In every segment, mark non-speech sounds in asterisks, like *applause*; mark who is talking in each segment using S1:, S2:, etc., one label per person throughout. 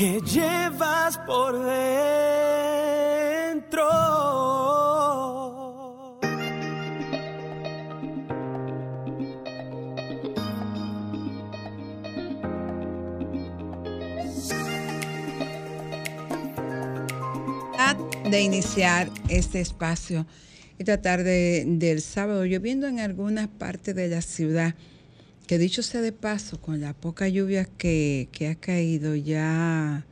S1: que llevas por dentro.
S2: de iniciar este espacio esta tarde del sábado, lloviendo en algunas partes de la ciudad, que dicho sea de paso, con la poca lluvia que, que ha caído ya,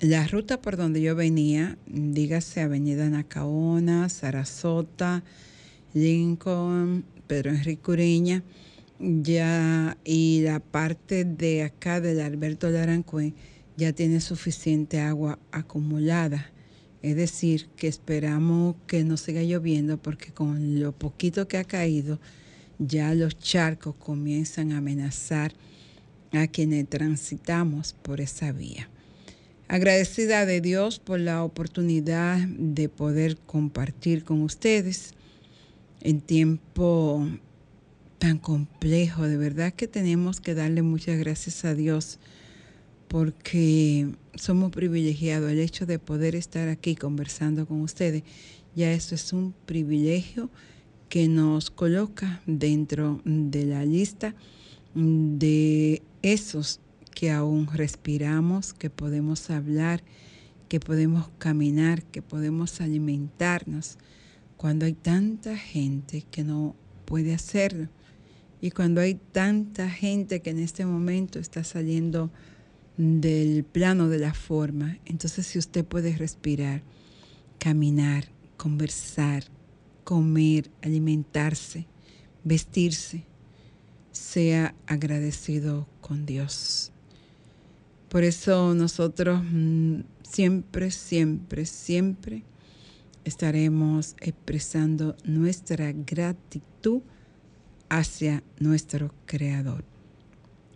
S2: la ruta por donde yo venía, dígase Avenida Nacaona, Sarasota, Lincoln, Pedro Enrique Ureña, ya, y la parte de acá del Alberto Larancué ya tiene suficiente agua acumulada. Es decir, que esperamos que no siga lloviendo porque con lo poquito que ha caído, ya los charcos comienzan a amenazar a quienes transitamos por esa vía. Agradecida de Dios por la oportunidad de poder compartir con ustedes en tiempo tan complejo. De verdad que tenemos que darle muchas gracias a Dios porque somos privilegiados. El hecho de poder estar aquí conversando con ustedes, ya eso es un privilegio que nos coloca dentro de la lista de esos que aún respiramos, que podemos hablar, que podemos caminar, que podemos alimentarnos, cuando hay tanta gente que no puede hacerlo y cuando hay tanta gente que en este momento está saliendo del plano de la forma. Entonces si usted puede respirar, caminar, conversar, comer, alimentarse, vestirse, sea agradecido con Dios. Por eso nosotros mm, siempre, siempre, siempre estaremos expresando nuestra gratitud hacia nuestro Creador.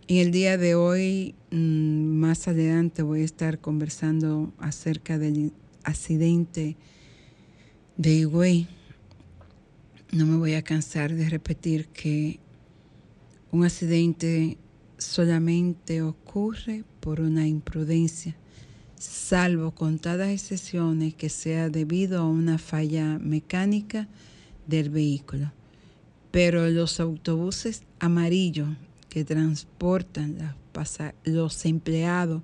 S2: En el día de hoy, mm, más adelante, voy a estar conversando acerca del accidente de Higüey. No me voy a cansar de repetir que un accidente solamente ocurre por una imprudencia, salvo contadas excepciones que sea debido a una falla mecánica del vehículo. Pero los autobuses amarillos que transportan los empleados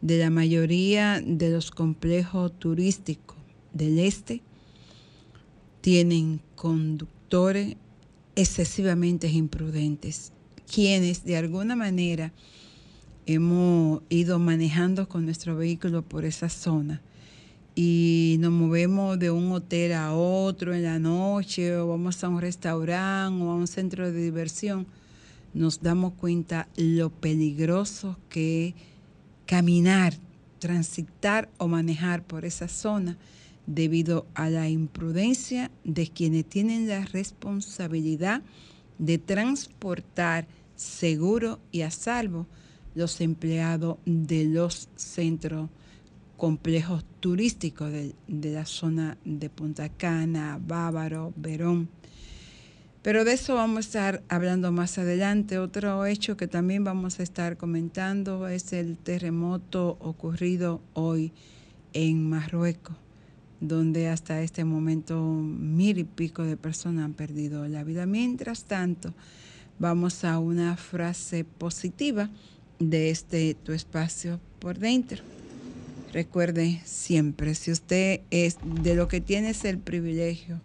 S2: de la mayoría de los complejos turísticos del este tienen conductores excesivamente imprudentes, quienes de alguna manera hemos ido manejando con nuestro vehículo por esa zona. Y nos movemos de un hotel a otro en la noche o vamos a un restaurante o a un centro de diversión. Nos damos cuenta lo peligroso que es caminar, transitar o manejar por esa zona debido a la imprudencia de quienes tienen la responsabilidad de transportar seguro y a salvo los empleados de los centros complejos turísticos de, la zona de Punta Cana, Bávaro, Verón pero de eso vamos a estar hablando más adelante. Otro hecho que también vamos a estar comentando es el terremoto ocurrido hoy en Marruecos, donde hasta este momento mil y pico de personas han perdido la vida. Mientras tanto, vamos a una frase positiva de este tu espacio por dentro. Recuerde siempre, si usted es de lo que tienes el privilegio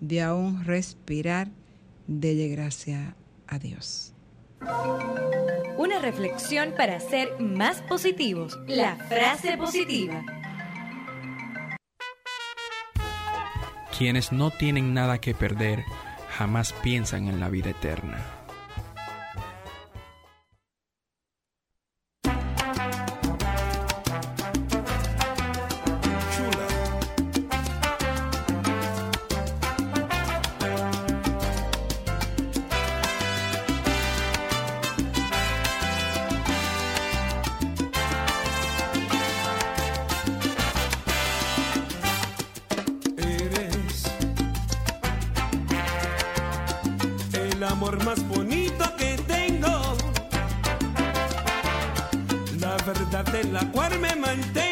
S2: de aún respirar, dele gracia a Dios.
S3: Una reflexión para ser más positivos. La frase positiva.
S4: Quienes no tienen nada que perder jamás piensan en la vida eterna.
S1: amor más bonito que tengo. La verdad de la cual me mantengo.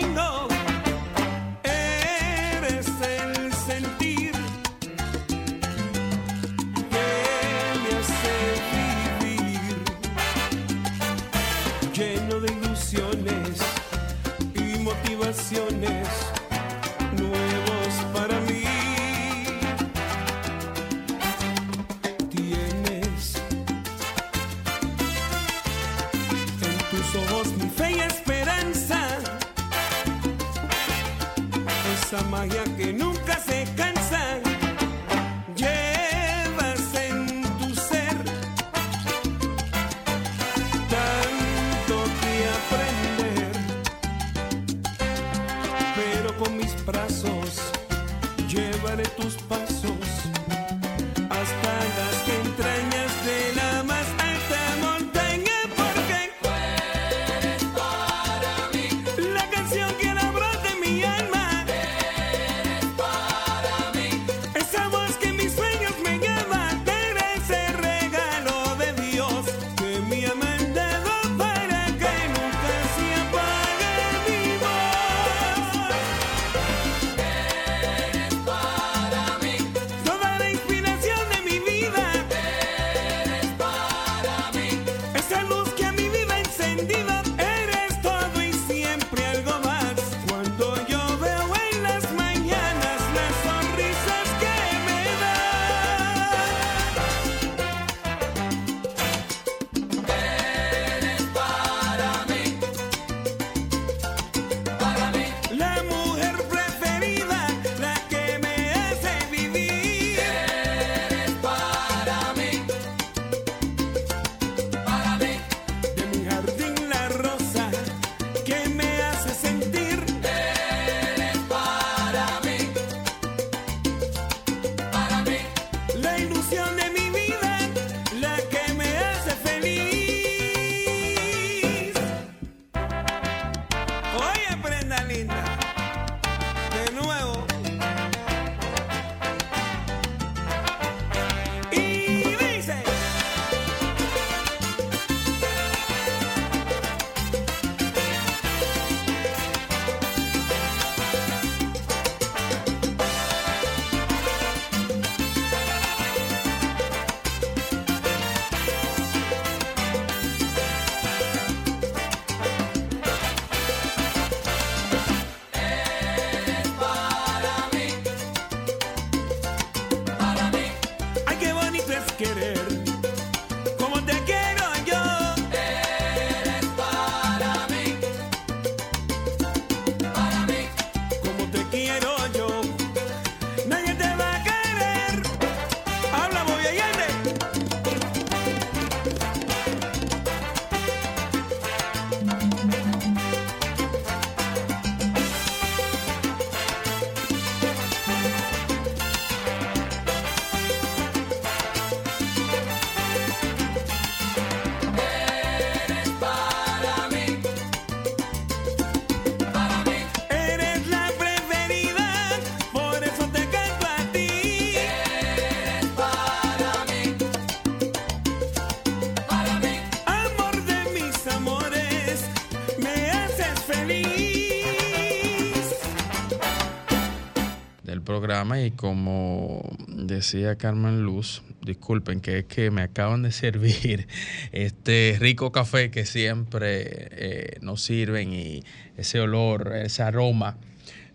S1: como
S4: decía Carmen Luz, disculpen que es que me acaban de *laughs* servir este rico café que siempre eh, nos sirven y ese olor, ese aroma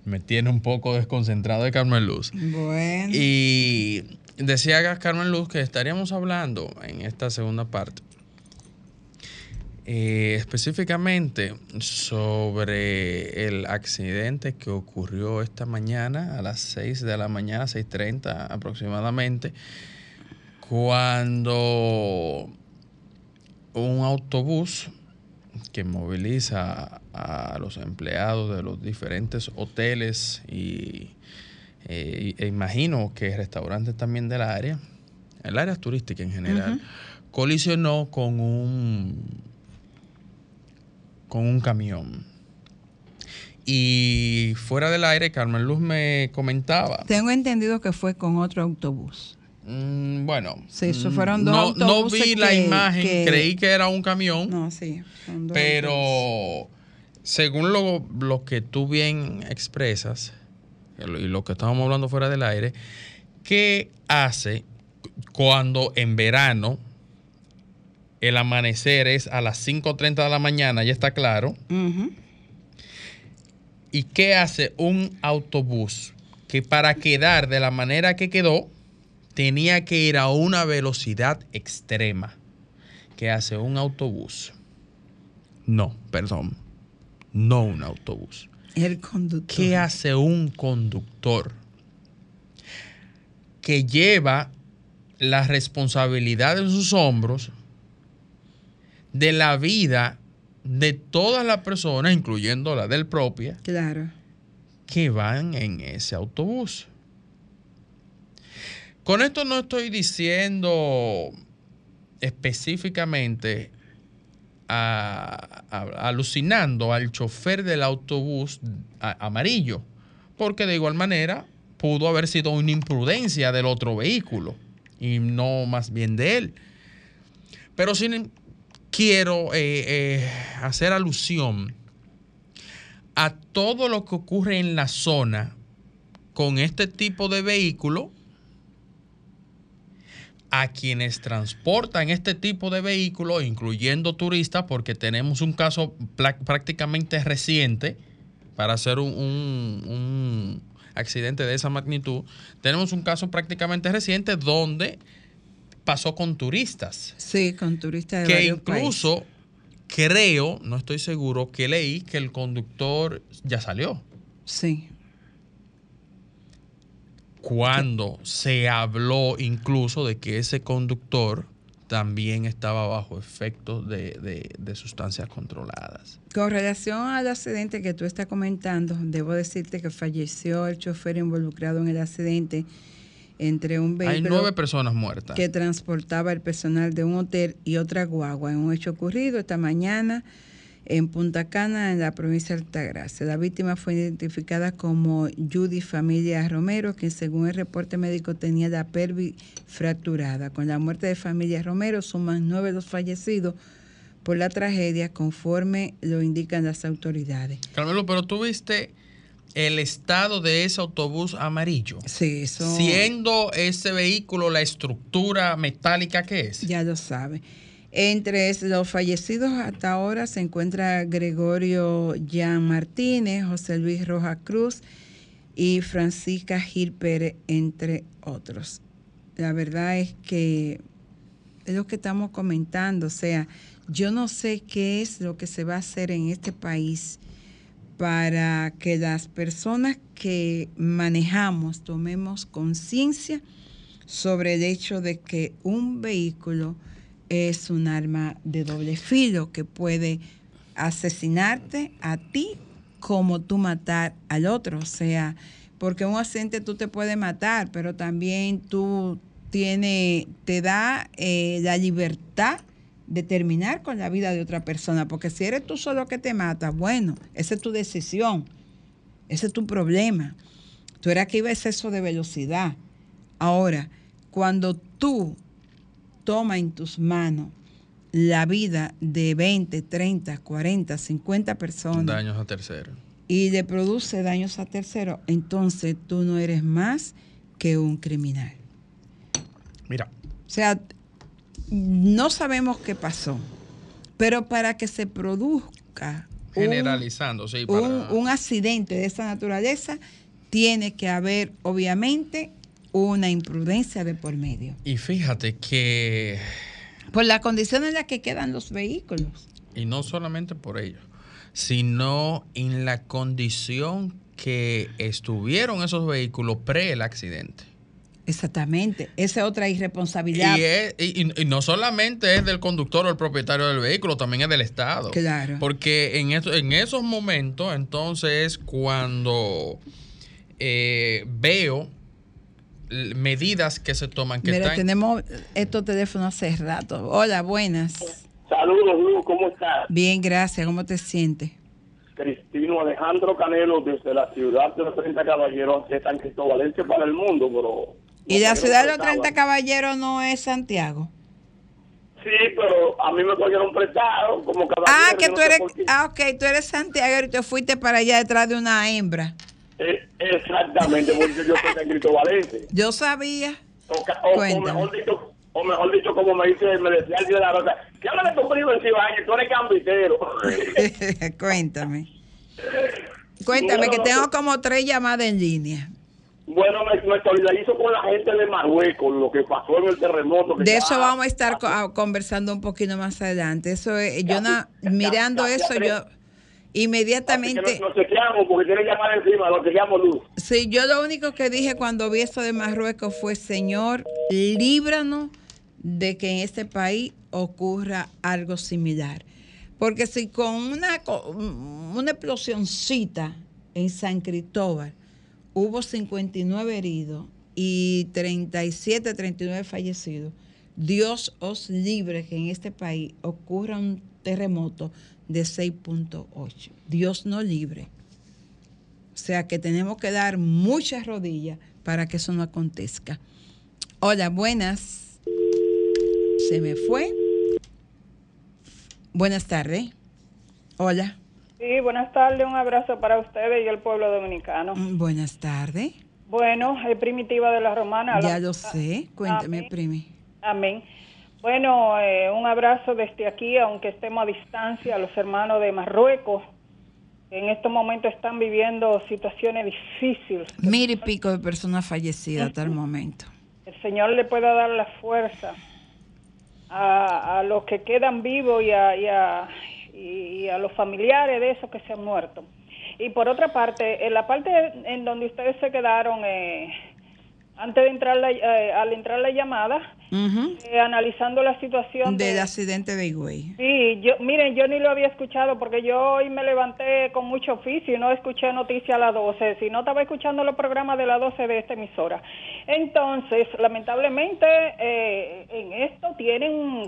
S4: me tiene un poco desconcentrado de Carmen Luz.
S2: Bueno.
S4: Y decía Carmen Luz que estaríamos hablando en esta segunda parte eh, específicamente sobre el accidente que ocurrió esta mañana a las 6 de la mañana, 6.30 aproximadamente, cuando un autobús que moviliza a los empleados de los diferentes hoteles y, eh, e imagino que restaurantes también del área, el área turística en general, colisionó con un con un camión. Y fuera del aire, Carmen Luz me comentaba.
S2: Tengo entendido que fue con otro autobús.
S4: Mm, bueno,
S2: sí,
S4: mm,
S2: fueron dos
S4: no, vi la imagen, creí que era un camión.
S2: No, sí, dos
S4: pero según lo, lo que tú bien expresas y lo que estábamos hablando fuera del aire, ¿qué hace cuando en verano el amanecer es a las 5.30 de la mañana, ya está claro? ¿Y qué hace un autobús que para quedar de la manera que quedó tenía que ir a una velocidad extrema? ¿Qué hace un autobús? No, perdón. No un autobús.
S2: El conductor.
S4: ¿Qué hace un conductor que lleva la responsabilidad en sus hombros de la vida de todas las personas, incluyendo la del propia,
S2: Claro.
S4: que van en ese autobús. Con esto no estoy diciendo específicamente a- a- alucinando al chofer del autobús a- amarillo, porque de igual manera pudo haber sido una imprudencia del otro vehículo y no más bien de él. Pero sin quiero eh, eh, hacer alusión a todo lo que ocurre en la zona con este tipo de vehículo, a quienes transportan este tipo de vehículos, incluyendo turistas, porque tenemos un caso prácticamente reciente para hacer un accidente de esa magnitud. Tenemos un caso prácticamente reciente donde pasó con turistas
S2: Sí, con turistas de
S4: que
S2: varios
S4: incluso creo, no estoy seguro, que leí que el conductor ya salió.
S2: Sí.
S4: Cuando se habló incluso de que ese conductor también estaba bajo efectos de, de- de sustancias controladas.
S2: Con relación al accidente que tú estás comentando, debo decirte que falleció el chofer involucrado en el accidente entre un
S4: Hay
S2: vehículo
S4: nueve personas muertas.
S2: que transportaba el personal de un hotel y otra guagua en un hecho ocurrido esta mañana en Punta Cana, en la provincia de Altagracia. La víctima fue identificada como Judy Familia Romero, quien según el reporte médico tenía la pelvis fracturada. Con la muerte de Familia Romero suman nueve los fallecidos por la tragedia, conforme lo indican las autoridades.
S4: Carmelo, pero tú viste el estado de ese autobús amarillo.
S2: Sí, eso
S4: Siendo ese vehículo la estructura metálica que es.
S2: ya lo sabe. Entre los fallecidos hasta ahora se encuentra Gregorio Jan Martínez, José Luis Roja Cruz y Francisca Gil Pérez, entre otros. La verdad es que es lo que estamos comentando, o sea, yo no sé qué es lo que se va a hacer en este país para que las personas que manejamos tomemos conciencia sobre el hecho de que un vehículo es un arma de doble filo que puede asesinarte a ti como tú matar al otro. O sea, porque un accidente tú te puedes matar, pero también tú tiene, te da eh, la libertad de terminar con la vida de otra persona. Porque si eres tú solo que te matas, bueno, esa es tu decisión, ese es tu problema. Tú eras que iba a exceso de velocidad. Ahora, cuando tú tomas en tus manos la vida de 20, 30, 40, 50 personas
S4: Daños a terceros.
S2: y le produce daños a terceros, entonces tú no eres más que un criminal.
S4: Mira,
S2: O sea, no sabemos qué pasó, pero para que se produzca un- accidente de esa naturaleza, tiene que haber, obviamente, una imprudencia de por medio.
S4: Y fíjate que,
S2: Por la condición en la que quedan los vehículos.
S4: y no solamente por ello, sino en la condición que estuvieron esos vehículos pre el accidente.
S2: Exactamente. Esa es otra irresponsabilidad.
S4: Y, es- y- y- y no solamente es del conductor o el propietario del vehículo, también es del Estado.
S2: Claro.
S4: Porque en, eso- en esos momentos, entonces, es cuando eh, veo medidas que se toman que
S2: Mira,
S4: están...
S2: tenemos estos teléfonos hace rato. Hola, buenas.
S5: Saludos, ¿cómo estás?
S2: Bien, gracias. ¿Cómo te sientes?
S5: Cristino Alejandro Canelo desde la ciudad de los 30 Caballeros de San Cristóbal para el mundo, pero
S2: ¿Y la
S5: No,
S2: ciudad de los
S5: prestaba.
S2: 30 caballeros no es Santiago?
S5: Sí, pero a mí me cogieron prestado como caballero.
S2: Ah, que
S5: no
S2: tú eres, ah, ok, tú eres Santiago y te fuiste para allá detrás de una hembra.
S5: Eh, exactamente, porque yo soy de Grito Valente. *laughs*
S2: Yo sabía.
S5: O, o- o mejor dicho, o mejor dicho, como me dice, me decía el día de la rosa, de tu primo en Cibañez, tú eres cambitero. *laughs*
S2: Cuéntame. *laughs* Cuéntame que tengo como tres llamadas en línea.
S5: Bueno, me, me solidarizo con la gente de Marruecos, lo que pasó en el terremoto.
S2: De eso vamos a estar conversando un poquito más adelante. Eso es, yo na- mirando eso, yo inmediatamente,
S5: nos, nos chequeamos porque tienen llamar encima, nos chequeamos luz.
S2: sí, yo lo único que dije cuando vi eso de Marruecos fue, Señor, líbranos de que en este país ocurra algo similar. Porque si con una, una explosioncita en San Cristóbal hubo 59 heridos y 37, 39 fallecidos, Dios os libre que en este país ocurra un terremoto de 6.8. Dios no libre. O sea que tenemos que dar muchas rodillas para que eso no acontezca. Hola, buenas. Se me fue. Buenas tardes. Hola.
S6: Sí, buenas tardes, un abrazo para ustedes y el pueblo dominicano.
S2: Mm, Buenas tardes.
S6: Bueno, es primitiva de la romana.
S2: Ya
S6: la-
S2: lo sé. Cuéntame,
S6: Amén.
S2: primi.
S6: Amén. Bueno, eh, un abrazo desde aquí, aunque estemos a distancia, a los hermanos de Marruecos. que En estos momentos están viviendo situaciones difíciles.
S2: Mil y pico de personas fallecidas hasta el momento.
S6: El Señor le pueda dar la fuerza a, a los que quedan vivos y a, y, a, y a los familiares de esos que se han muerto. Y por otra parte, en la parte en donde ustedes se quedaron, eh, antes de entrar la, eh, al entrar la llamada, eh, analizando la situación
S2: Del
S6: de-
S2: accidente de Higüey.
S6: Sí, yo, miren, yo ni lo había escuchado porque yo hoy me levanté con mucho oficio y no escuché noticias a las 12, si no estaba escuchando los programas de las 12 de esta emisora. Entonces, lamentablemente, eh, en esto tienen,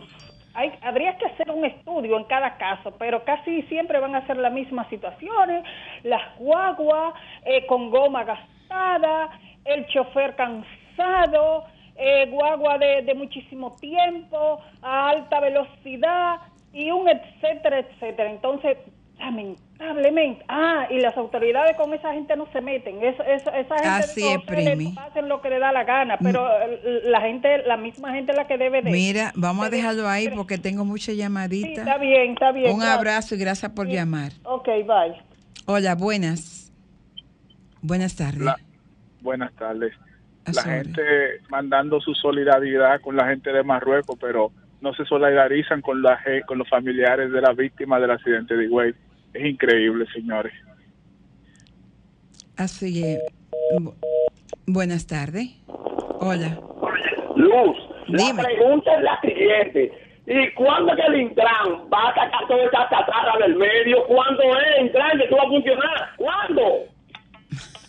S6: hay, habría que hacer un estudio en cada caso, pero casi siempre van a ser las mismas situaciones, las guaguas eh, con goma gastada, el chofer cansado, eh, guagua de, de muchísimo tiempo, a alta velocidad y un etcétera, etcétera. Entonces, lamentablemente, ah, y las autoridades con esa gente no se meten, es, es- esa gente
S2: Así
S6: de
S2: es, Primi.
S6: hacen lo que le da la gana, pero eh, la gente, la misma gente es la que debe de...
S2: Mira, vamos a
S6: de-
S2: dejarlo ahí porque tengo muchas
S6: Sí,
S2: llamaditas.
S6: está bien, está bien.
S2: Un
S6: gracias.
S2: abrazo y gracias por llamar.
S6: Ok, bye.
S2: Hola, buenas. Buenas tardes.
S7: La- buenas tardes.
S2: A
S7: La
S2: orden.
S7: gente mandando su solidaridad con la gente de Marruecos, pero no se solidarizan con la con los familiares de las víctimas del accidente de Higüey. Es increíble, señores.
S2: Así es. Bu- buenas tardes. Hola.
S5: Luz,
S2: Dime.
S5: la pregunta es la siguiente. ¿Y cuándo es que el Intran va a sacar toda esa catarra del medio? ¿Cuándo es, Intran, que tú vas a funcionar? ¿Cuándo?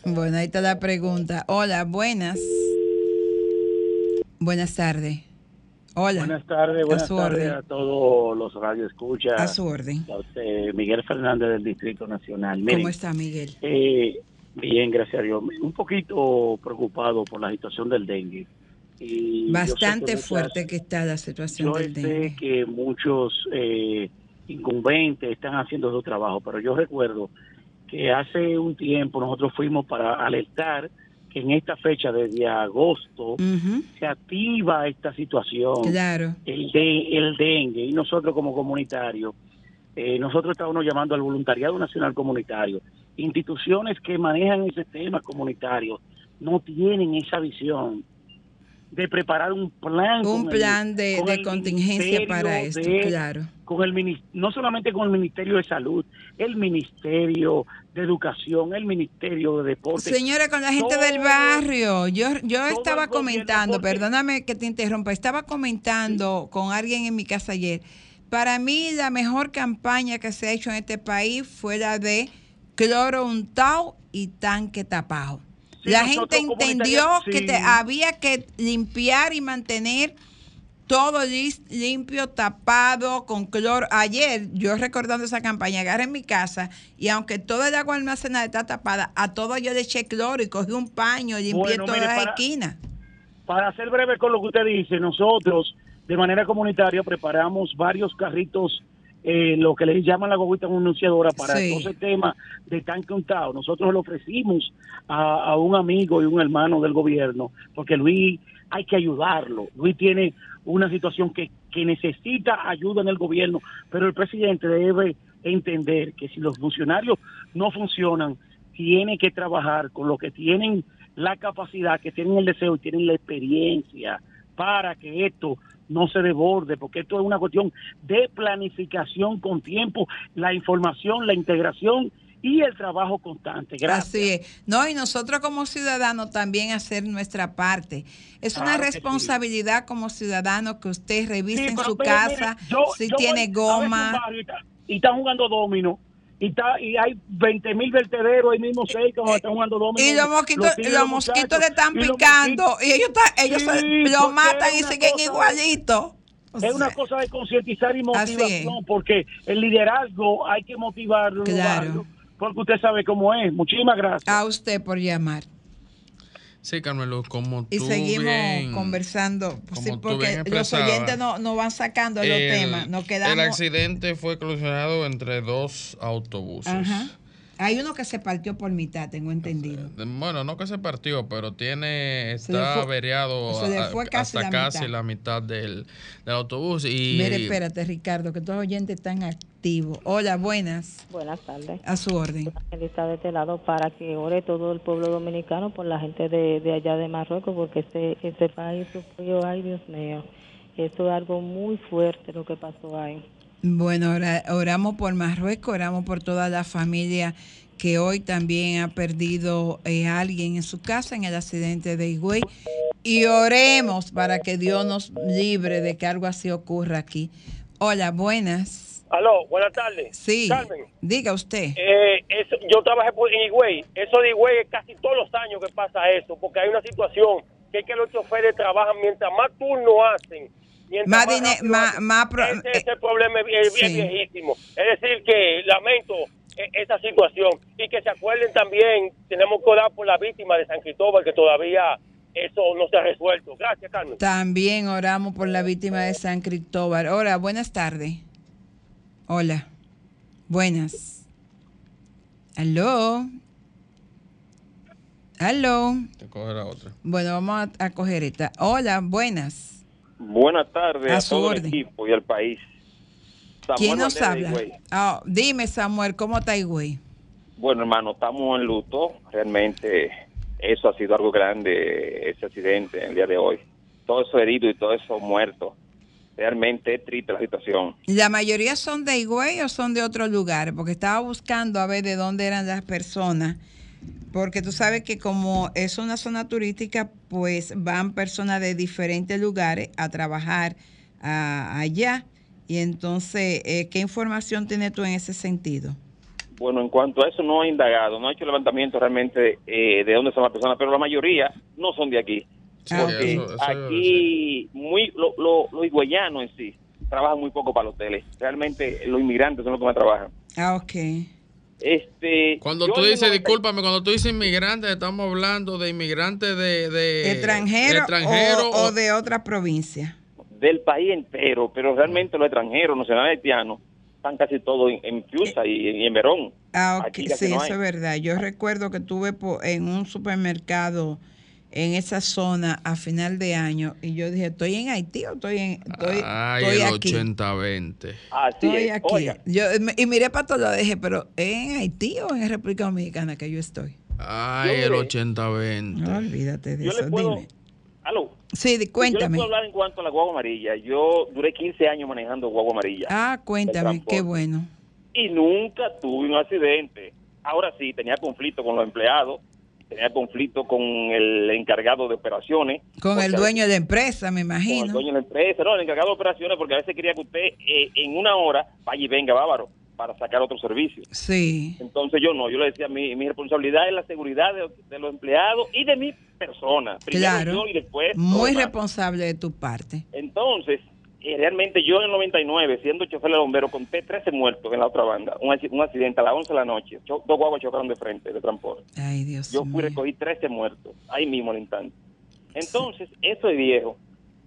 S2: Bueno, ahí está la pregunta. Hola, buenas. Buenas tardes. Hola.
S8: Buenas tardes,
S2: A
S8: buenas
S2: su
S8: tardes
S2: orden.
S8: a todos los radioescuchas.
S2: A su orden.
S8: A usted, Miguel Fernández del Distrito Nacional. Miren,
S2: ¿Cómo está, Miguel?
S8: eh, bien, gracias a Dios. Un poquito preocupado por la situación del dengue. Y
S2: Bastante
S8: que muchas-
S2: fuerte que está la situación
S8: Yo
S2: del
S8: sé
S2: dengue.
S8: que muchos eh, incumbentes están haciendo su trabajo, pero yo recuerdo que hace un tiempo nosotros fuimos para alertar en esta fecha, desde agosto, se activa esta situación
S2: Claro.
S8: el, de, el dengue y nosotros como comunitarios, eh, nosotros estamos llamando al voluntariado nacional comunitario. Instituciones que manejan ese tema comunitario no tienen esa visión de preparar un plan.
S2: Un
S8: el-
S2: plan de, contingencia para esto,
S8: de-
S2: claro.
S8: Con el, no solamente con el Ministerio de Salud, el Ministerio de Educación, el Ministerio de Deporte.
S2: Señora, con la gente del barrio, yo, yo estaba comentando, perdóname que te interrumpa, estaba comentando con alguien en mi casa ayer. Para mí la mejor campaña que se ha hecho en este país fue la de cloro untado y tanque tapado. La gente entendió que
S8: sí.
S2: te- había que limpiar y mantener todo limpio, tapado, con cloro. Ayer, yo recordando esa campaña, agarré en mi casa y aunque todo el agua almacenada está tapada, a todo yo le eché cloro y cogí un paño y limpié
S8: Bueno,
S2: todas
S8: mire,
S2: las
S8: para-
S2: esquinas.
S8: Para ser breve con lo que usted dice, nosotros de manera comunitaria preparamos varios carritos, eh, lo que les llaman la guaguita anunciadora para
S2: Sí.
S8: todo ese tema de tanque untado. Nosotros lo ofrecimos a, a un amigo y un hermano del gobierno, porque Luis hay que ayudarlo. Luis tiene una situación que, que necesita ayuda en el gobierno, pero el presidente debe entender que si los funcionarios no funcionan, tiene que trabajar con los que tienen la capacidad, que tienen el deseo y tienen la experiencia para que esto no se desborde, porque esto es una cuestión de planificación con tiempo, la información, la integración y el trabajo constante. Gracias.
S2: Así es. No, y nosotros como ciudadanos también hacer nuestra parte. Es una
S8: sí.
S2: responsabilidad como ciudadano que usted revise
S8: Sí,
S2: en su casa
S8: mire, yo-
S2: si
S8: yo
S2: tiene
S8: voy
S2: goma.
S8: barrio y está- Y están jugando domino. Y, está, y hay 20 mil vertederos ahí mismo cerca donde están jugando domino.
S2: Y los mosquitos,
S8: tigres,
S2: los mosquitos le están
S8: Y los
S2: picando y ellos, está- ellos
S8: Sí,
S2: lo
S8: porque
S2: matan y siguen igualitos. O
S8: Es una cosa de concientizar y motivación, porque el liderazgo hay que motivarlo. los
S2: Claro.
S8: porque usted sabe cómo es. Muchísimas gracias.
S2: a usted por llamar.
S4: Sí, Carmelo, como
S2: Y
S4: tú
S2: seguimos
S4: bien-
S2: conversando, sí, porque los oyentes no, no van sacando los
S4: el-
S2: temas, nos
S4: El
S2: quedamos.
S4: accidente fue colisionado entre dos autobuses.
S2: Ajá. Hay uno que se partió por mitad, tengo entendido.
S4: Bueno, no que se partió, pero tiene está
S2: fue-
S4: averiado
S2: se le
S4: a-
S2: fue casi
S4: hasta
S2: la
S4: casi
S2: mitad.
S4: la mitad del, del autobús. Y
S2: Mire, espérate, Ricardo, que todos los oyentes están activos. Hola, buenas.
S9: Buenas tardes.
S2: A su orden.
S9: Está de este lado para que ore todo el pueblo dominicano por la gente de, de allá de Marruecos, porque ese, ese país sufrió, ay Dios mío, esto es algo muy fuerte lo que pasó ahí.
S2: Bueno, ora- oramos por Marruecos, oramos por toda la familia que hoy también ha perdido eh, a alguien en su casa en el accidente de Higüey. Y oremos para que Dios nos libre de que algo así ocurra aquí. Hola, buenas.
S10: Aló, buenas tardes.
S2: Sí,
S10: Carmen,
S2: diga usted.
S10: eh, eso- yo trabajé por, en Higüey. Eso de Higüey es casi todos los años que pasa eso, porque hay una situación que es que los choferes trabajan mientras más turnos hacen.
S2: Más
S10: más
S2: dine-
S10: rápido
S2: más- más
S10: Ese, ese problema es,
S2: sí.
S10: viejísimo. Es decir, que lamento eh, esa situación y que se acuerden también, tenemos que orar por la víctima de San Cristóbal, que todavía eso no se ha resuelto. Gracias, Carmen.
S2: También oramos por la víctima de San Cristóbal. Hola, buenas tardes. Hola. Buenas. Aló. Aló.
S4: Te coge la otra.
S2: Bueno, vamos a, a coger esta. Hola, buenas.
S11: Buenas tardes
S2: A
S11: a, todo el
S2: orden.
S11: equipo y al país. Samuel
S2: ¿Quién nos habla? Ah, dime, Samuel, ¿cómo está Higüey?
S11: Bueno, hermano, estamos en luto. Realmente eso ha sido algo grande, ese accidente el día de hoy. Todos esos heridos y todos esos muertos. Realmente es triste la situación.
S2: ¿La mayoría son de Higüey o son de otros lugares? Porque estaba buscando a ver de dónde eran las personas. Porque tú sabes que como es una zona turística, pues van personas de diferentes lugares a trabajar a- allá. Y entonces, eh, ¿qué información tienes tú en ese sentido?
S11: Bueno, en cuanto a eso no he indagado, no he hecho levantamiento realmente eh, de dónde son las personas, pero la mayoría no son de aquí.
S2: Ah,
S11: Porque
S4: eso- eso
S11: aquí muy lo- lo- los higüeyanos en sí trabajan muy poco para los hoteles. Realmente los inmigrantes son los que más trabajan.
S2: Ah, ok.
S11: Este,
S4: Cuando tú dices,
S11: 90
S4: discúlpame, cuando tú dices inmigrantes, estamos hablando de inmigrantes de, de
S2: ¿Extranjero,
S4: extranjero
S2: o, o de otra provincia?
S11: del país entero, pero realmente los extranjeros, nacionales haitianos, están casi todos en, en Piusa y, y en Verón.
S2: Ah, ok.
S11: Aquí casi
S2: Sí,
S11: no
S2: eso es verdad. Yo recuerdo que estuve po- en un supermercado en esa zona a final de año y yo dije, ¿estoy en Haití o estoy, en, estoy,
S4: Ay,
S2: estoy
S4: el
S2: aquí?
S4: 80-20.
S11: Así
S2: Estoy
S11: es.
S2: aquí.
S11: Oiga,
S2: Yo, y miré para todo lado, dije, pero ¿es en Haití o en República Dominicana que yo estoy?
S4: Ay,
S11: Yo
S4: el
S11: le-
S4: 80-20.
S2: No, olvídate de
S11: yo
S2: eso.
S11: le puedo...
S2: Dime.
S11: Aló.
S2: Sí,
S11: Yo
S2: cuéntame.
S11: le puedo hablar en cuanto a la guagua amarilla. Yo duré 15 años manejando guagua amarilla.
S2: Ah, cuéntame, qué bueno.
S11: y nunca tuve un accidente. Ahora sí, tenía conflicto con los empleados, tenía conflicto con el encargado de operaciones.
S2: Con el dueño de la empresa, me
S11: veces- con el
S2: imagino.
S11: dueño de la empresa, no, el encargado de operaciones, porque a veces quería que usted eh, en una hora vaya y venga, bávaro, para sacar otro servicio.
S2: Sí.
S11: Entonces yo no, yo le decía, mi, mi responsabilidad es la seguridad de, de los empleados y de mi persona. Primero
S2: Claro.
S11: yo y después
S2: Muy responsable de tu parte.
S11: Entonces, realmente yo en el 99, siendo chofer de bombero, conté 13 muertos en la otra banda. Un, acci- un accidente a las 11 de la noche. Cho- dos guaguas chocaron de frente de transporte.
S2: Ay, Dios
S11: Yo fui
S2: mío.
S11: recogí 13 muertos, ahí mismo al instante. Entonces, eso es viejo.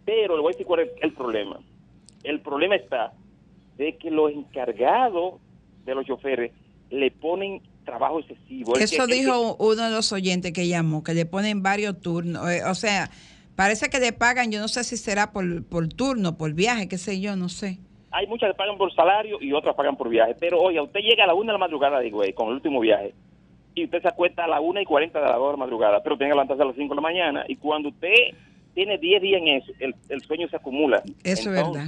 S11: Pero le voy a decir cuál es el problema. El problema está de que los encargados de los choferes le ponen trabajo excesivo.
S2: Eso
S11: que-
S2: dijo uno de los oyentes que llamó, que le ponen varios turnos. eh, o sea, parece que le pagan, yo no sé si será por, por turno, por viaje, qué sé yo, no sé.
S11: hay muchas que pagan por salario y otras pagan por viaje. Pero oye, usted llega a la una de la madrugada, digo, eh, con el último viaje, y usted se acuesta a la una y cuarenta de la dos de la madrugada, pero tiene que levantarse a las cinco de la mañana. Y cuando usted tiene 10 días en eso, el, el sueño se acumula.
S2: Eso es verdad.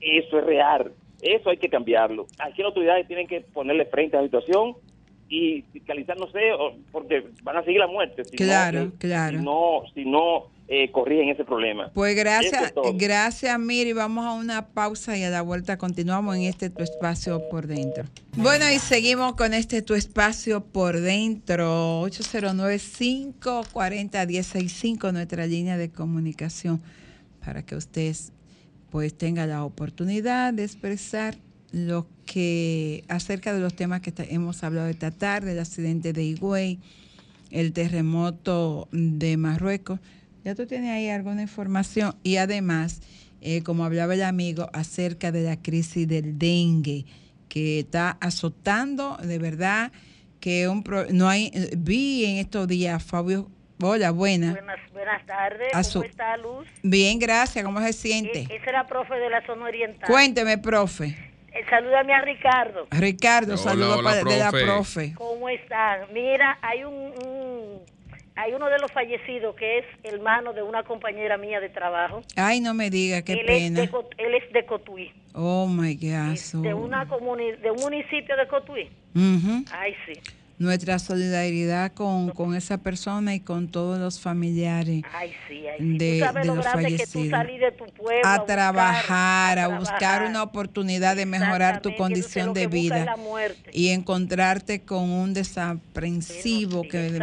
S11: Eso es real. Eso hay que cambiarlo. Aquí las autoridades tienen que ponerle frente a la situación y fiscalizar, no sé, o- porque van a seguir la muerte. Si
S2: Claro,
S11: no, que-
S2: claro.
S11: Si no, si no eh, corrigen ese problema.
S2: Pues gracias,
S11: es
S2: gracias Miri. Vamos a una pausa y a la vuelta continuamos en este tu espacio por dentro. Bueno, y seguimos con este tu espacio por dentro. 809-540-1065, nuestra línea de comunicación, para que usted pues tenga la oportunidad de expresar lo que acerca de los temas que hemos hablado esta tarde, el accidente de Higüey, el terremoto de Marruecos. Ya tú tienes ahí alguna información y además, eh, como hablaba el amigo, acerca de la crisis del dengue que está azotando, de verdad, que un pro- no hay, vi en estos días, Fabio, hola, buena.
S12: Buenas, buenas tardes, ¿cómo está Luz?
S2: Bien, gracias, ¿cómo se siente?
S12: E- Ese era profe de la zona oriental.
S2: Cuénteme, profe.
S12: Eh, salúdame a Ricardo.
S2: Ricardo,
S4: Hola,
S2: saludos
S4: hola,
S2: para- de la
S4: profe.
S12: ¿Cómo están? Mira, hay un, un- hay uno de los fallecidos que es hermano de una compañera mía de trabajo.
S2: Ay, no me diga, qué
S12: él, Es
S2: pena.
S12: de, él es de Cotuí,
S2: Oh, my God. so-
S12: de una comuni- de un municipio de Cotuí.
S2: Ujú.
S12: Ay, sí.
S2: Nuestra solidaridad con, con esa persona y con todos los familiares
S12: Ay, sí, ay, sí.
S2: de, los fallecidos.
S12: de pueblo
S2: A trabajar, a buscar una oportunidad de mejorar tu condición de vida y encontrarte con un desaprensivo que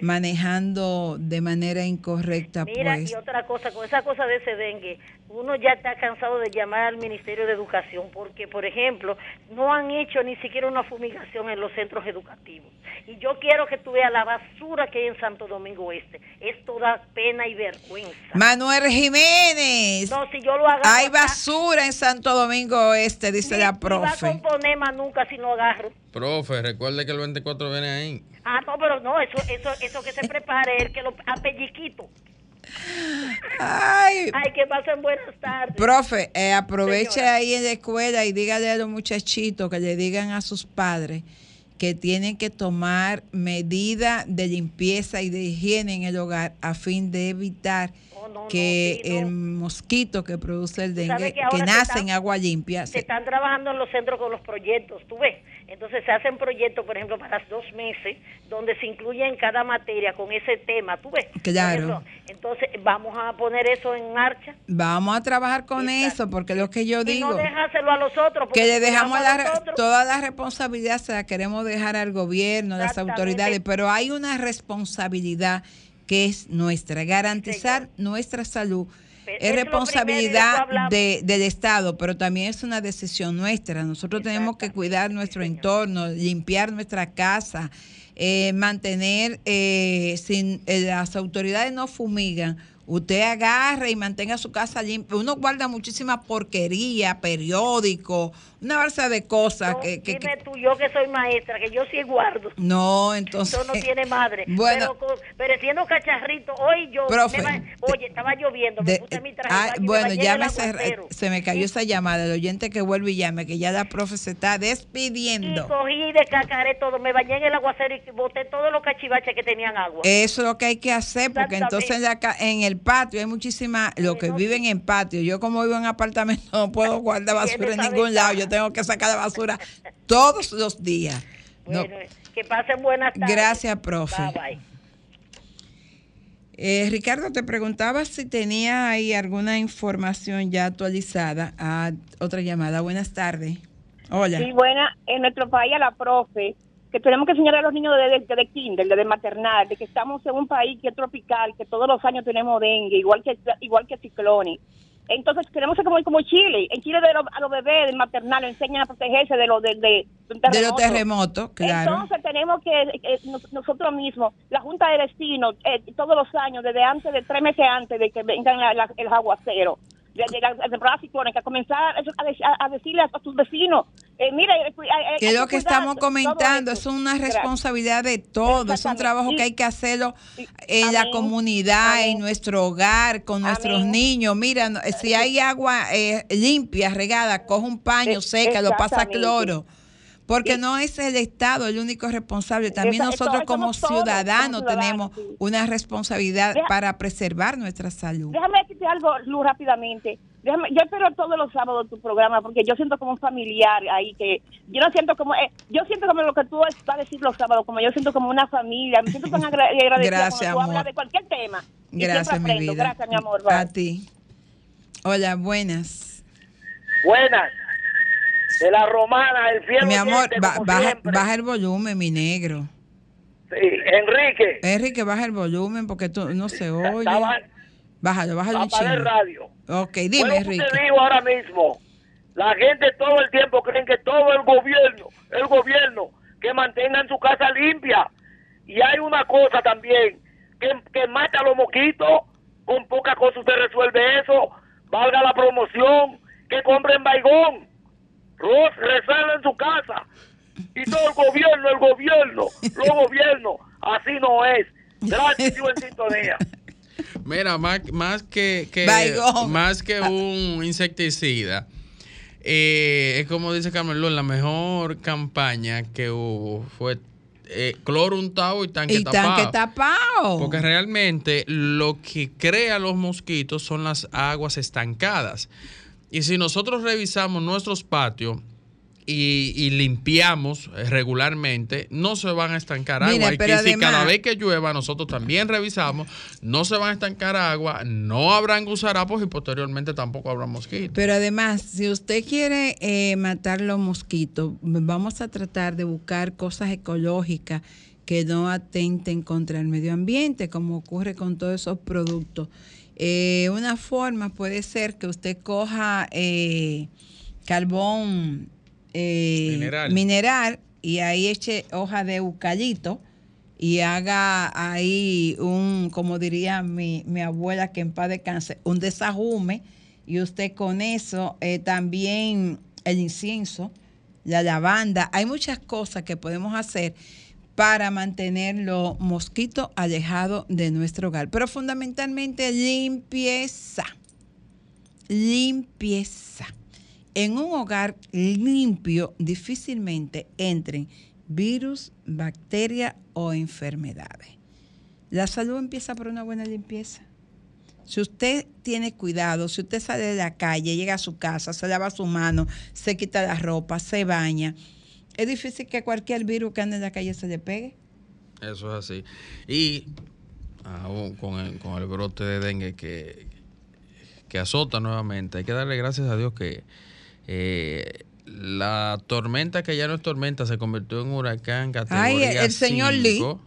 S2: manejando de manera incorrecta,
S12: Mira,
S2: pues.
S12: y otra cosa, con esa cosa de ese dengue, uno ya está cansado de llamar al Ministerio de Educación porque, por ejemplo, no han hecho ni siquiera una fumigación en los centros educativos. Y yo quiero que tú veas la basura que hay en Santo Domingo Este. Esto da pena y vergüenza.
S2: Manuel Jiménez.
S12: No, si yo lo agarro
S2: Hay
S12: acá,
S2: basura en Santo Domingo Este, dice
S12: ni-
S2: la
S12: ni va a
S2: profe.
S12: componer más nunca si no agarro.
S4: Profe, recuerde que el 24 viene ahí.
S12: Ah, no, pero no, eso, eso, eso que se prepare, el que lo apelliquito.
S2: Ay,
S12: Ay, que pasen buenas tardes.
S2: Profe, eh, aproveche ahí en la escuela y dígale a los muchachitos que le digan a sus padres que tienen que tomar medidas de limpieza y de higiene en el hogar a fin de evitar que el mosquito que produce el dengue,
S12: que
S2: nace en agua limpia,
S12: se
S2: se-
S12: están trabajando en los centros con los proyectos, tú ves. Entonces se hacen proyectos, por ejemplo, para dos meses, donde se incluye en cada materia con ese tema, tú ves.
S2: Claro.
S12: entonces vamos a poner eso en marcha
S2: vamos a trabajar con eso, porque lo que yo
S12: y
S2: digo...
S12: no dejárselo a los otros.
S2: que le dejamos
S12: a
S2: la,
S12: nosotros-
S2: toda la responsabilidad se la queremos dejar al gobierno, a las autoridades, pero hay una responsabilidad que es nuestra, garantizar nuestra salud. Es responsabilidad
S12: después
S2: de- del Estado, pero también es una decisión nuestra. Nosotros tenemos que cuidar nuestro entorno, limpiar nuestra casa, eh, mantener, eh, sin eh, las autoridades no fumigan, usted agarre y mantenga su casa limpia. Uno guarda muchísima porquería, periódico, una balsa de cosas que, que-
S12: Dime tú, yo que soy maestra, que yo sí guardo.
S2: no, entonces
S12: Eso no tiene madre. *laughs*
S2: Bueno.
S12: pero, siendo cacharrito, hoy yo.
S2: Profe,
S12: me oye, estaba lloviendo, me puse mi traje
S2: ah,
S12: y me
S2: bueno, ya me se, se me cayó esa llamada, el oyente que vuelve y llame, que ya la profe se está
S12: Y
S2: despidiendo.
S12: cogí de cacaré todo, me bañé en el aguacero y boté todos los cachivaches que tenían agua.
S2: Eso es lo que hay que hacer, porque entonces en, la en el patio hay muchísima, los que viven en patio, yo como vivo en apartamento no puedo *laughs* guardar basura en ningún lado, yo tengo que sacar la basura todos los días. No,
S12: Bueno, que pasen buenas tardes.
S2: Gracias, profe.
S12: Bye, bye.
S2: Eh, Ricardo, te preguntaba si tenía ahí alguna información ya actualizada. a otra llamada. Buenas tardes. Hola.
S13: Sí, buena, en nuestro país a la profe, que tenemos que enseñar a los niños desde de, de kinder, desde maternal, de que estamos en un país que es tropical, que todos los años tenemos dengue, igual que igual que ciclones. Entonces queremos ser como, como Chile. En Chile de los- a los bebés del maternal enseñan a protegerse de los de, de,
S2: De los
S13: terremoto.
S2: terremotos, claro.
S13: Entonces tenemos que, eh, nos- nosotros mismos, la Junta de Vecinos, eh, todos los años, desde antes, de tres meses antes de que vengan la- la- el aguacero, de, de la temporada ciclónica, comenzar a, decirle a, tus vecinos, eh, mira, eh, cu- hay- hay
S2: Que lo que estamos comentando es una responsabilidad de todos, es un trabajo que hay que hacerlo en la
S13: Amén.
S2: comunidad, en nuestro hogar, con nuestros niños. Mira, si hay agua eh, limpia, regada, coge un paño,
S13: Eh,
S2: seca, lo pasa cloro. Porque no es el Estado el único responsable, también
S13: Esa-
S2: nosotros como
S13: todos,
S2: ciudadanos
S13: como ciudadanos,
S2: tenemos una responsabilidad
S13: Deja-
S2: para preservar nuestra salud.
S13: Déjame decirte algo, Lu, rápidamente. Déjame, yo espero todos los sábados tu programa porque yo siento como un familiar ahí que yo no siento como eh, yo siento como lo que tú vas a decir los sábados como yo siento como una familia me siento tan agra- agradecida
S2: Gracias,
S13: cuando tú hablas
S2: amor.
S13: de cualquier tema
S2: Gracias, mi vida.
S13: gracias mi amor bye.
S2: A ti. Hola, buenas.
S14: Buenas. De la romana, el fiel
S2: Mi amor,
S14: oyente,
S2: ba-
S14: como
S2: baja, baja el volumen, mi negro.
S14: Sí, Enrique,
S2: Enrique, baja el volumen porque tú no se oye.
S14: estaba
S2: Bájalo, bájalo un
S14: el
S2: chingo.
S14: radio.
S2: Ok, dime,
S14: Bueno,
S2: Enrique.
S14: te digo ahora mismo, la gente todo el tiempo creen que todo el gobierno, el gobierno, que mantengan su casa limpia. Y hay una cosa también, que, que mata a los mosquitos, con poca cosa usted resuelve eso, valga la promoción, que compren baigón, Ross resala en su casa. Y todo el gobierno, el gobierno, los gobiernos, así no es. Gracias, *laughs* sigo en sintonía.
S4: Mira, más, más que, más que un insecticida, eh, es como dice Carmelo, la mejor campaña que hubo fue eh, cloro untado y tanque
S2: Y
S4: tapado.
S2: tanque tapado.
S4: Porque realmente lo que crea los mosquitos son las aguas estancadas. Y si nosotros revisamos nuestros patios y, y limpiamos eh, regularmente, no se van a estancar agua. Y que si cada vez que llueva, nosotros también revisamos, no se van a estancar agua, no habrán gusarapos y posteriormente tampoco habrá mosquitos.
S2: Pero además, si usted quiere eh, matar los mosquitos, vamos a tratar de buscar cosas ecológicas que no atenten contra el medio ambiente, como ocurre con todos esos productos. Eh, una forma puede ser que usted coja eh, carbón
S4: Mineral.
S2: mineral y ahí eche hoja de eucalipto y haga ahí un, como diría mi, mi abuela que en paz descanse, un desajume y usted con eso eh, también el incienso, la lavanda, hay muchas cosas que podemos hacer para mantener los mosquitos alejados de nuestro hogar, pero fundamentalmente limpieza, limpieza. En un hogar limpio difícilmente entren virus, bacterias o enfermedades. La salud empieza por una buena limpieza. Si usted tiene cuidado, si usted sale de la calle, llega a su casa, se lava su mano, se quita la ropa, se baña, es difícil que cualquier virus que ande en la calle se le pegue.
S4: Eso es así. Y aún con el, con el brote de dengue que, que azota nuevamente, hay que darle gracias a Dios que eh, la tormenta que ya no es tormenta se convirtió en huracán categoría
S2: Ay, el- señor Lee.
S4: 5.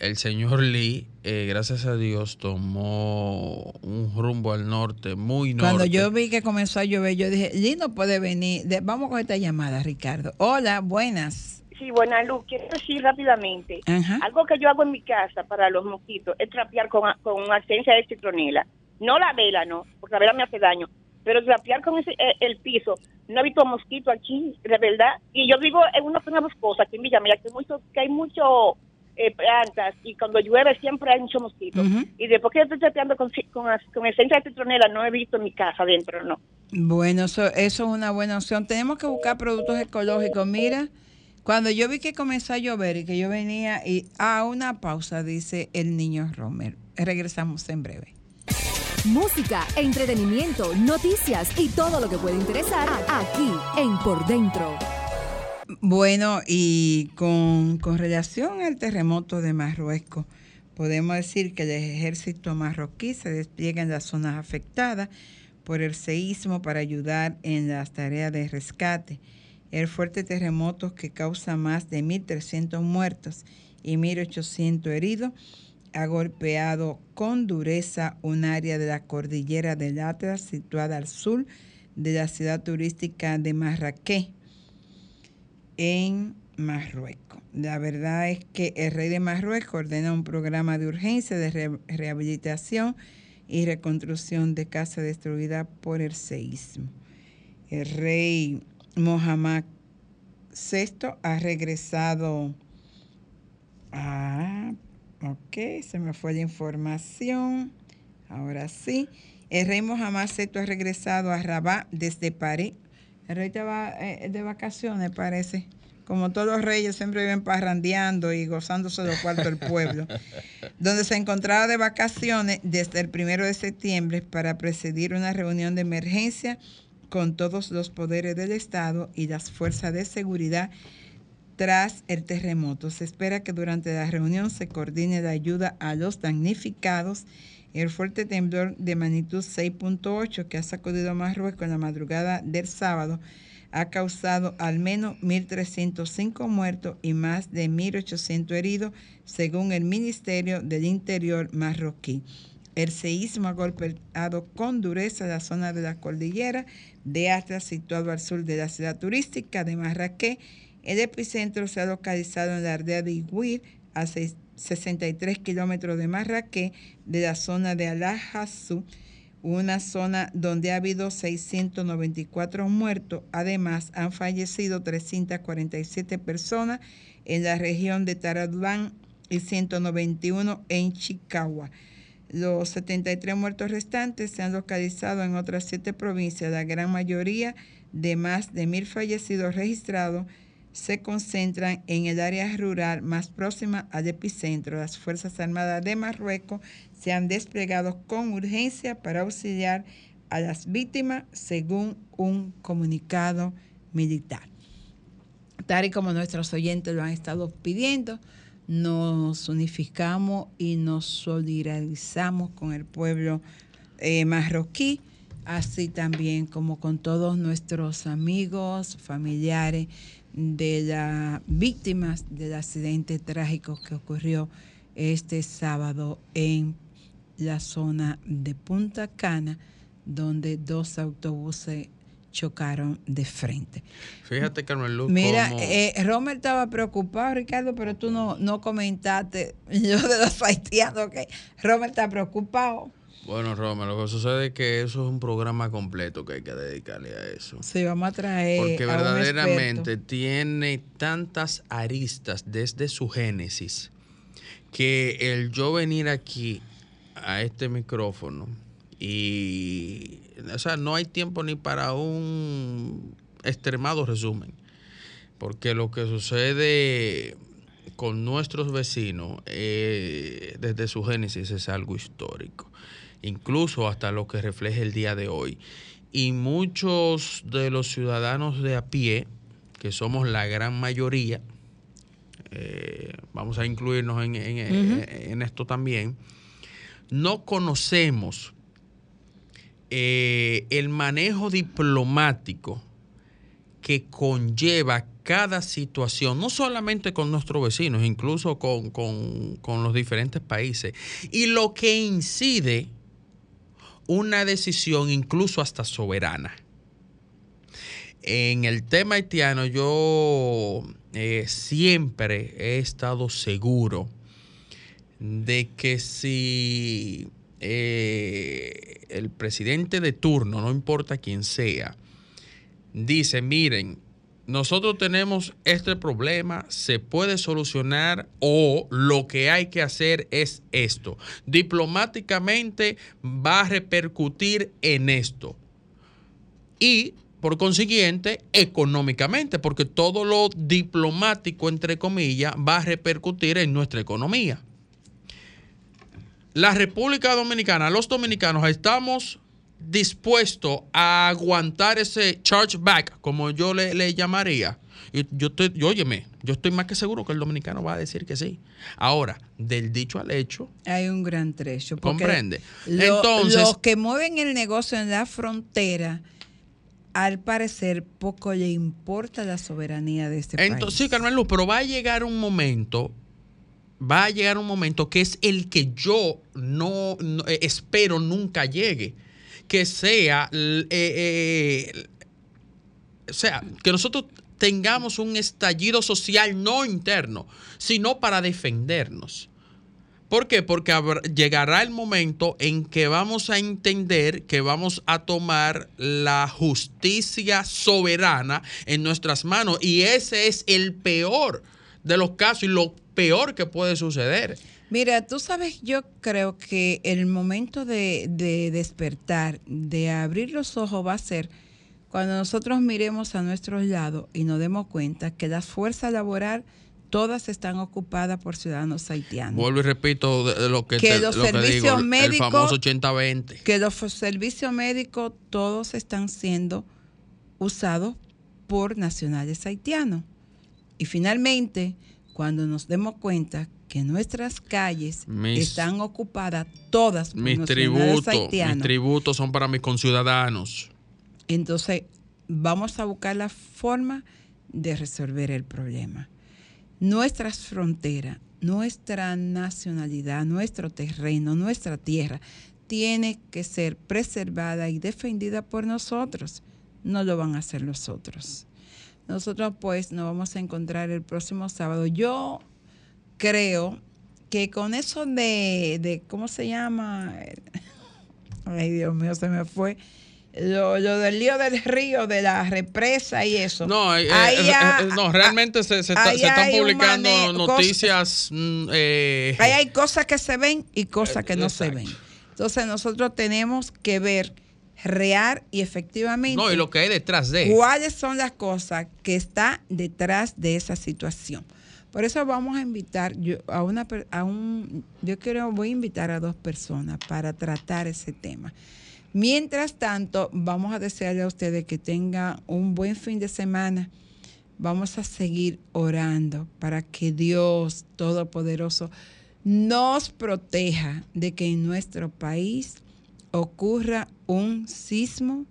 S4: El señor Lee, eh, gracias a Dios, tomó un rumbo al norte, muy norte.
S2: Cuando yo vi que comenzó a llover, yo dije, Lee no puede venir. De- vamos con esta llamada, Ricardo. Hola, buenas.
S13: Sí, buena luz. Quiero decir rápidamente, algo que yo hago en mi casa para los mosquitos es trapear con, con esencia de citronela. No la vela, no, porque la vela me hace daño, pero trapear con ese, eh, el piso. No he visto mosquito aquí, de verdad. Y yo vivo en una zona boscosa, aquí en Villamella, que, mucho, que hay mucho eh, plantas y cuando llueve siempre hay mucho mosquito. Y después que yo estoy trapeando con, con, con esencia de citronela, no he visto en mi casa adentro, no.
S2: Bueno, eso, eso es una buena opción. Tenemos que buscar productos ecológicos. Mira, cuando yo vi que comenzó a llover y que yo venía y a una pausa, dice el niño Romer. Regresamos en breve.
S15: Música, entretenimiento, noticias y todo lo que puede interesar aquí en Por Dentro.
S2: Bueno, y con, con relación al terremoto de Marruecos, podemos decir que el ejército marroquí se despliega en las zonas afectadas por el seísmo para ayudar en las tareas de rescate. El fuerte terremoto que causa más de 1.300 muertos y 1.800 heridos ha golpeado con dureza un área de la cordillera del Atlas situada al sur de la ciudad turística de Marrakech en Marruecos. La verdad es que el rey de Marruecos ordena un programa de urgencia de re- rehabilitación y reconstrucción de casa destruida por el seísmo. El rey Mohamed VI ha regresado a... Ok, se me fue la información. Ahora sí. El rey Mohamed VI ha regresado a Rabat desde París. El rey estaba eh, de vacaciones, parece. Como todos los reyes siempre viven parrandeando y gozándose de los cuartos del pueblo. *laughs* donde se encontraba de vacaciones desde el primero de septiembre para presidir una reunión de emergencia con todos los poderes del Estado y las fuerzas de seguridad tras el terremoto. Se espera que durante la reunión se coordine la ayuda a los damnificados. El fuerte temblor de magnitud 6.8 que ha sacudido Marruecos en la madrugada del sábado ha causado al menos 1.305 muertos y más de 1.800 heridos, según el Ministerio del Interior marroquí. El seísmo ha golpeado con dureza la zona de la cordillera de Atlas, situado al sur de la ciudad turística de Marrakech. El epicentro se ha localizado en la aldea de Iguir, a seis- 63 kilómetros de Marrakech, de la zona de Al-Hassou, una zona donde ha habido 694 muertos. Además, han fallecido 347 personas en la región de Taradlán y 191 en Chicagua. Los 73 muertos restantes se han localizado en otras siete provincias. La gran mayoría de más de mil fallecidos registrados se concentran en el área rural más próxima al epicentro. Las Fuerzas Armadas de Marruecos se han desplegado con urgencia para auxiliar a las víctimas, según un comunicado militar. Tal y como nuestros oyentes lo han estado pidiendo, nos unificamos y nos solidarizamos con el pueblo eh, marroquí, así también como con todos nuestros amigos, familiares de las víctimas del accidente trágico que ocurrió este sábado en la zona de Punta Cana, donde dos autobuses chocaron de frente.
S4: Fíjate, Carmen Luz,
S2: Mira,
S4: cómo-
S2: eh, Romer estaba preocupado, Ricardo, pero tú no, no comentaste *laughs* yo de los haitianos, que Romer está preocupado.
S4: Bueno, Roma, lo que sucede es que eso es un programa completo que hay que dedicarle a eso.
S2: Sí, vamos a traer
S4: Porque
S2: a
S4: verdaderamente tiene tantas aristas desde su génesis que el yo venir aquí a este micrófono y, o sea, no hay tiempo ni para un extremado resumen, porque lo que sucede con nuestros vecinos eh, desde su génesis es algo histórico, incluso hasta lo que refleja el día de hoy. Y muchos de los ciudadanos de a pie, que somos la gran mayoría, eh, vamos a incluirnos en, en- en esto también, no conocemos eh, el manejo diplomático que conlleva cada situación, no solamente con nuestros vecinos, incluso con, con- con los diferentes países, y lo que incide una decisión incluso hasta soberana. En el tema haitiano yo eh, siempre he estado seguro de que si eh, el presidente de turno, no importa quién sea, dice, miren, nosotros tenemos este problema, se puede solucionar o lo que hay que hacer es esto. Diplomáticamente va a repercutir en esto. Y por consiguiente, económicamente, porque todo lo diplomático, entre comillas, va a repercutir en nuestra economía. La República Dominicana, los dominicanos, estamos dispuestos a aguantar ese chargeback, como yo le, le llamaría. Y yo estoy, y óyeme, yo estoy más que seguro que el dominicano va a decir que sí. Ahora, del dicho al hecho,
S2: Hay un gran trecho.
S4: comprende.
S2: lo-
S4: Entonces,
S2: los que mueven el negocio en la frontera, al parecer, poco le importa la soberanía de este
S4: Entonces, sí, Carmen Luz, pero va a llegar un momento, va a llegar un momento que es el que yo no, no- eh, espero nunca llegue, que sea, eh, eh, o sea, que nosotros tengamos un estallido social no interno, sino para defendernos. ¿Por qué? Porque llegará el momento en que vamos a entender que vamos a tomar la justicia soberana en nuestras manos. Y ese es el peor de los casos y lo peor que puede suceder.
S2: Mira, tú sabes, yo creo que el momento de, de despertar, de abrir los ojos va a ser cuando nosotros miremos a nuestros lados y nos demos cuenta que las fuerzas laborales todas están ocupadas por ciudadanos haitianos.
S4: Vuelvo y repito de- de lo que,
S2: Que
S4: te-
S2: los
S4: lo que digo,
S2: servicios
S4: el
S2: médicos-
S4: famoso 80-20.
S2: que los servicios médicos todos están siendo usados por nacionales haitianos. Y finalmente, cuando nos demos cuenta que nuestras calles
S4: Mis-
S2: están ocupadas todas por
S4: Mis tributos, mis tributos son para mis conciudadanos.
S2: entonces vamos a buscar la forma de resolver el problema. Nuestras fronteras, nuestra nacionalidad, nuestro terreno, nuestra tierra, tiene que ser preservada y defendida por nosotros. No lo van a hacer los otros. Nosotros pues nos vamos a encontrar el próximo sábado. Yo creo que con eso de, de ¿cómo se llama? *laughs* Ay, Dios mío, se me fue. Lo, lo del lío del río, de la represa y eso.
S4: No, eh, eh, eh, no realmente se, se está- se están publicando noticias. mm, eh,
S2: Ahí hay cosas que se ven y cosas que no se
S4: Exacto.
S2: ven. Entonces nosotros tenemos que ver real y efectivamente
S4: no, y lo que hay detrás de.
S2: cuáles son las cosas que está detrás de esa situación. Por eso vamos a invitar yo, a una a un yo quiero voy a invitar a dos personas para tratar ese tema. Mientras tanto, vamos a desearle a ustedes que tengan un buen fin de semana. Vamos a seguir orando para que Dios Todopoderoso nos proteja de que en nuestro país ocurra un sismo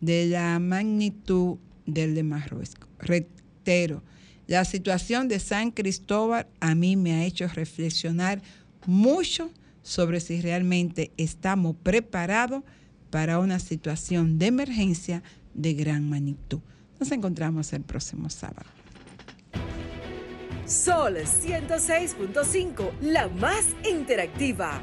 S2: de la magnitud del de Marruecos. Reitero, la situación de San Cristóbal a mí me ha hecho reflexionar mucho sobre si realmente estamos preparados para una situación de emergencia de gran magnitud. Nos encontramos el próximo sábado.
S15: Sol 106.5, la más interactiva.